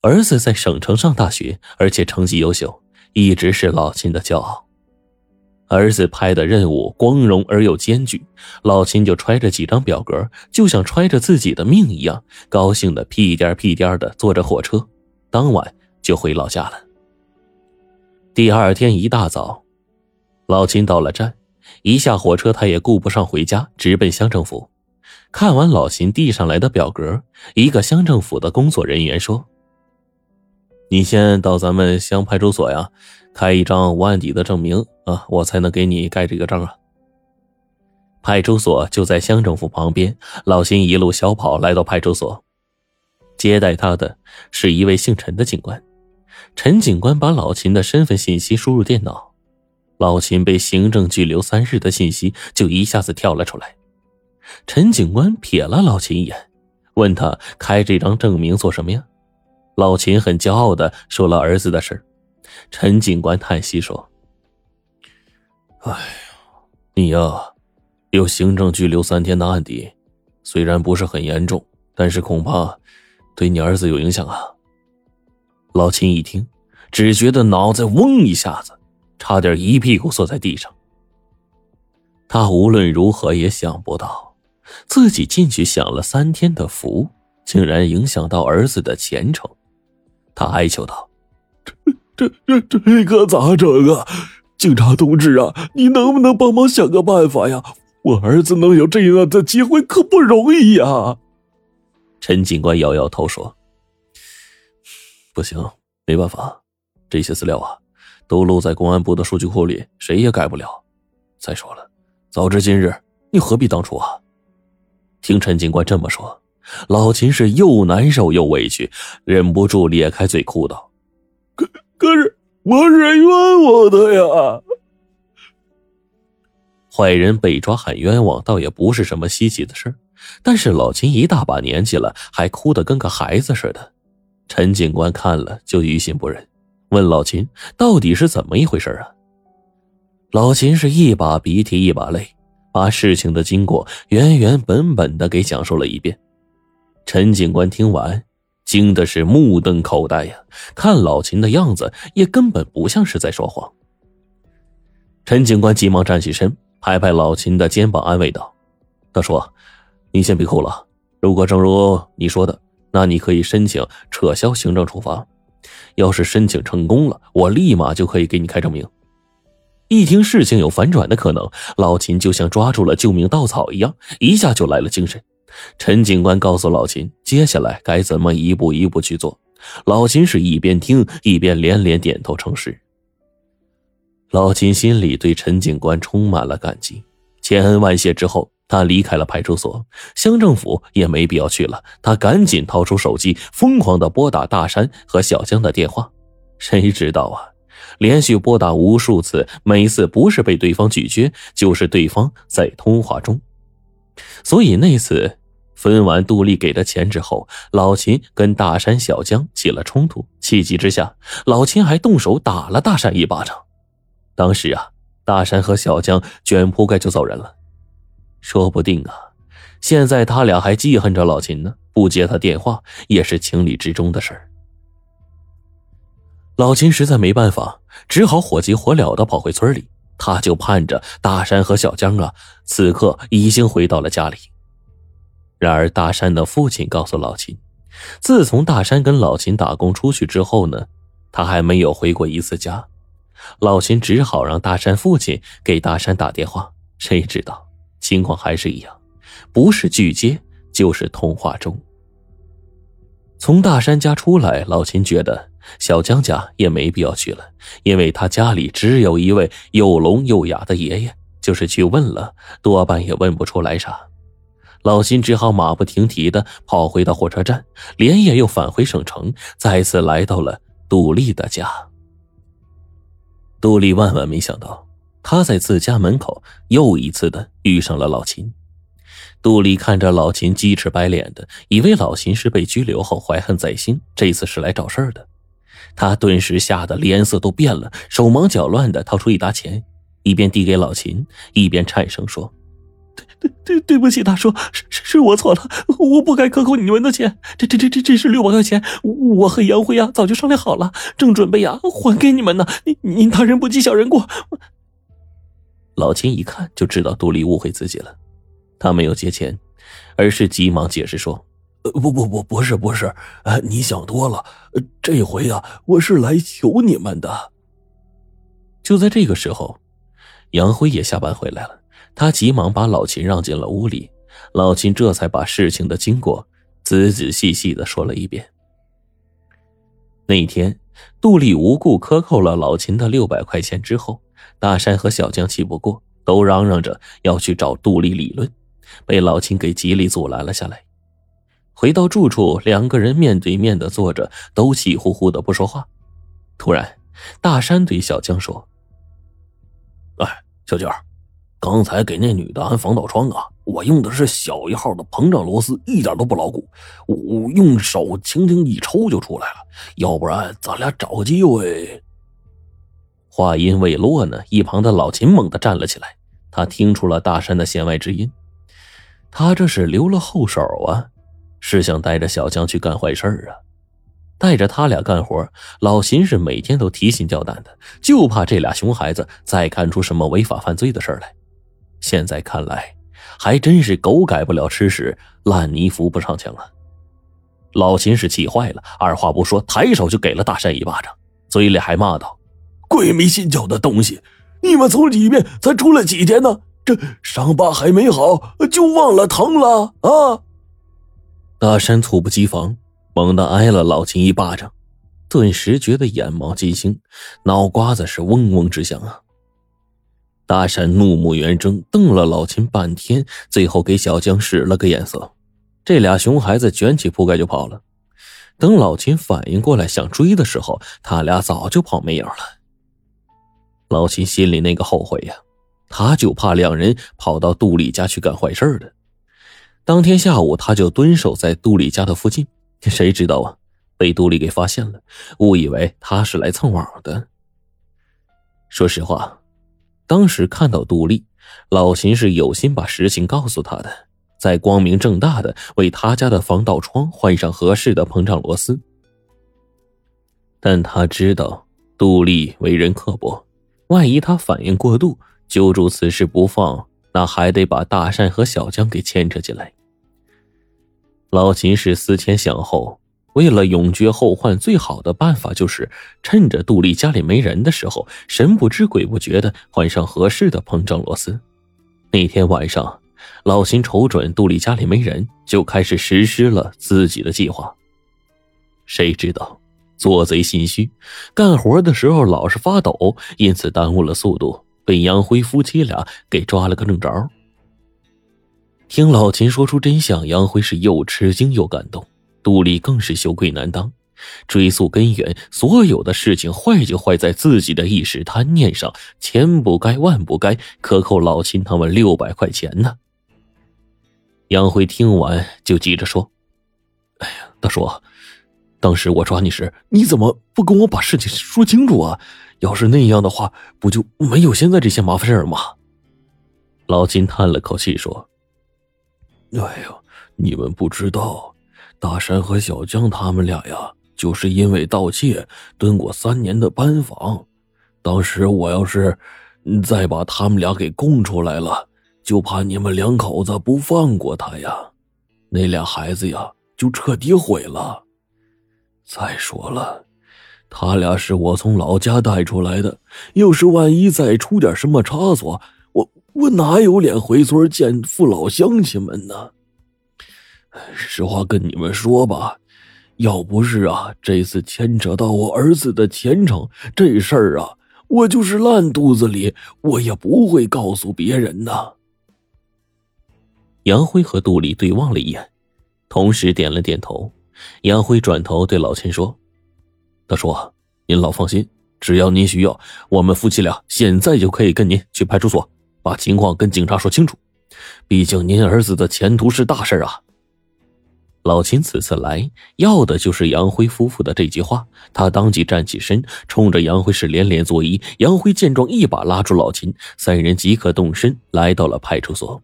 儿子在省城上大学，而且成绩优秀，一直是老秦的骄傲。儿子派的任务光荣而又艰巨，老秦就揣着几张表格，就像揣着自己的命一样，高兴的屁颠屁颠的坐着火车，当晚就回老家了。第二天一大早，老秦到了站，一下火车他也顾不上回家，直奔乡政府。看完老秦递上来的表格，一个乡政府的工作人员说：“你先到咱们乡派出所呀。”开一张无案底的证明啊，我才能给你盖这个章啊。派出所就在乡政府旁边，老秦一路小跑来到派出所，接待他的是一位姓陈的警官。陈警官把老秦的身份信息输入电脑，老秦被行政拘留三日的信息就一下子跳了出来。陈警官瞥了老秦一眼，问他开这张证明做什么呀？老秦很骄傲的说了儿子的事陈警官叹息说：“哎呀，你呀，有行政拘留三天的案底，虽然不是很严重，但是恐怕对你儿子有影响啊。”老秦一听，只觉得脑袋嗡一下子，差点一屁股坐在地上。他无论如何也想不到，自己进去享了三天的福，竟然影响到儿子的前程。他哀求道。这这这这可咋整啊？警察同志啊，你能不能帮忙想个办法呀？我儿子能有这样的机会可不容易呀。陈警官摇摇头说：“不行，没办法，这些资料啊，都录在公安部的数据库里，谁也改不了。再说了，早知今日，你何必当初啊？”听陈警官这么说，老秦是又难受又委屈，忍不住咧开嘴哭道。可可是我是冤枉的呀！坏人被抓喊冤枉，倒也不是什么稀奇的事但是老秦一大把年纪了，还哭得跟个孩子似的。陈警官看了就于心不忍，问老秦到底是怎么一回事啊？老秦是一把鼻涕一把泪，把事情的经过原原本本的给讲述了一遍。陈警官听完。惊的是目瞪口呆呀！看老秦的样子，也根本不像是在说谎。陈警官急忙站起身，拍拍老秦的肩膀，安慰道：“他说，你先别哭了。如果正如你说的，那你可以申请撤销行政处罚。要是申请成功了，我立马就可以给你开证明。”一听事情有反转的可能，老秦就像抓住了救命稻草一样，一下就来了精神。陈警官告诉老秦，接下来该怎么一步一步去做。老秦是一边听一边连连点头称是。老秦心里对陈警官充满了感激，千恩万谢之后，他离开了派出所，乡政府也没必要去了。他赶紧掏出手机，疯狂的拨打大山和小江的电话。谁知道啊，连续拨打无数次，每次不是被对方拒绝，就是对方在通话中。所以那次分完杜丽给的钱之后，老秦跟大山、小江起了冲突。气急之下，老秦还动手打了大山一巴掌。当时啊，大山和小江卷铺盖就走人了。说不定啊，现在他俩还记恨着老秦呢，不接他电话也是情理之中的事儿。老秦实在没办法，只好火急火燎的跑回村里。他就盼着大山和小江啊，此刻已经回到了家里。然而，大山的父亲告诉老秦，自从大山跟老秦打工出去之后呢，他还没有回过一次家。老秦只好让大山父亲给大山打电话，谁知道情况还是一样，不是拒接就是通话中。从大山家出来，老秦觉得。小江家也没必要去了，因为他家里只有一位又聋又哑的爷爷，就是去问了，多半也问不出来啥。老秦只好马不停蹄的跑回到火车站，连夜又返回省城，再次来到了杜丽的家。杜丽万万没想到，他在自家门口又一次的遇上了老秦。杜丽看着老秦鸡翅白脸的，以为老秦是被拘留后怀恨在心，这次是来找事儿的。他顿时吓得脸色都变了，手忙脚乱的掏出一沓钱，一边递给老秦，一边颤声说：“对对对不起，大叔，是是是我错了，我不该克扣你们的钱。这这这这这是六百块钱，我和杨辉呀早就商量好了，正准备呀还给你们呢。您您大人不计小人过。老秦一看就知道杜丽误会自己了，他没有结钱，而是急忙解释说：“呃，不不不，不是不是，呃，你想多了。这回啊，我是来求你们的。”就在这个时候，杨辉也下班回来了。他急忙把老秦让进了屋里，老秦这才把事情的经过仔仔细细的说了一遍。那一天，杜丽无故克扣了老秦的六百块钱之后，大山和小江气不过，都嚷嚷着要去找杜丽理论，被老秦给极力阻拦了下来。回到住处，两个人面对面的坐着，都气呼呼的不说话。突然，大山对小江说：“哎，小娟儿。”刚才给那女的安防盗窗啊，我用的是小一号的膨胀螺丝，一点都不牢固。我用手轻轻一抽就出来了。要不然咱俩找个机会。话音未落呢，一旁的老秦猛地站了起来。他听出了大山的弦外之音，他这是留了后手啊，是想带着小江去干坏事啊。带着他俩干活，老秦是每天都提心吊胆的，就怕这俩熊孩子再干出什么违法犯罪的事来。现在看来，还真是狗改不了吃屎，烂泥扶不上墙啊！老秦是气坏了，二话不说，抬手就给了大山一巴掌，嘴里还骂道：“鬼迷心窍的东西！你们从里面才出来几天呢？这伤疤还没好，就忘了疼了啊！”大山猝不及防，猛地挨了老秦一巴掌，顿时觉得眼冒金星，脑瓜子是嗡嗡直响啊！大山怒目圆睁，瞪了老秦半天，最后给小江使了个眼色。这俩熊孩子卷起铺盖就跑了。等老秦反应过来想追的时候，他俩早就跑没影了。老秦心里那个后悔呀，他就怕两人跑到杜丽家去干坏事的。当天下午，他就蹲守在杜丽家的附近，谁知道啊，被杜丽给发现了，误以为他是来蹭网的。说实话。当时看到杜丽，老秦是有心把实情告诉他的，在光明正大的为他家的防盗窗换上合适的膨胀螺丝。但他知道杜丽为人刻薄，万一他反应过度，揪住此事不放，那还得把大善和小江给牵扯进来。老秦是思前想后。为了永绝后患，最好的办法就是趁着杜丽家里没人的时候，神不知鬼不觉的换上合适的膨胀螺丝。那天晚上，老秦瞅准杜丽家里没人，就开始实施了自己的计划。谁知道，做贼心虚，干活的时候老是发抖，因此耽误了速度，被杨辉夫妻俩给抓了个正着。听老秦说出真相，杨辉是又吃惊又感动。杜丽更是羞愧难当，追溯根源，所有的事情坏就坏在自己的一时贪念上，千不该万不该，克扣老秦他们六百块钱呢。杨辉听完就急着说：“哎呀，大叔，当时我抓你时，你怎么不跟我把事情说清楚啊？要是那样的话，不就没有现在这些麻烦事儿吗？”老秦叹了口气说：“哎呦，你们不知道。”大山和小江他们俩呀，就是因为盗窃蹲过三年的班房。当时我要是再把他们俩给供出来了，就怕你们两口子不放过他呀，那俩孩子呀就彻底毁了。再说了，他俩是我从老家带出来的，要是万一再出点什么差错，我我哪有脸回村见父老乡亲们呢？实话跟你们说吧，要不是啊，这次牵扯到我儿子的前程，这事儿啊，我就是烂肚子里，我也不会告诉别人的。杨辉和杜丽对望了一眼，同时点了点头。杨辉转头对老秦说：“大叔，您老放心，只要您需要，我们夫妻俩现在就可以跟您去派出所，把情况跟警察说清楚。毕竟您儿子的前途是大事啊。”老秦此次来要的就是杨辉夫妇的这句话，他当即站起身，冲着杨辉是连连作揖。杨辉见状，一把拉住老秦，三人即刻动身来到了派出所。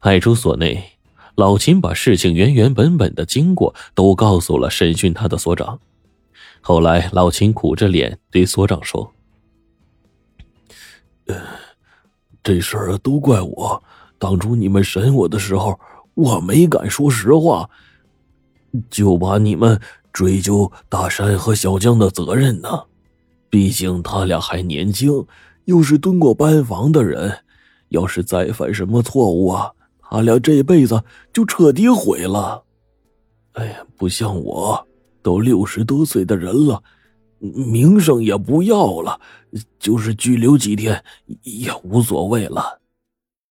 派出所内，老秦把事情原原本本的经过都告诉了审讯他的所长。后来，老秦苦着脸对所长说：“这事儿都怪我，当初你们审我的时候，我没敢说实话，就把你们追究大山和小江的责任呢。毕竟他俩还年轻，又是蹲过班房的人，要是再犯什么错误啊，他俩这辈子就彻底毁了。哎呀，不像我。”都六十多岁的人了，名声也不要了，就是拘留几天也无所谓了。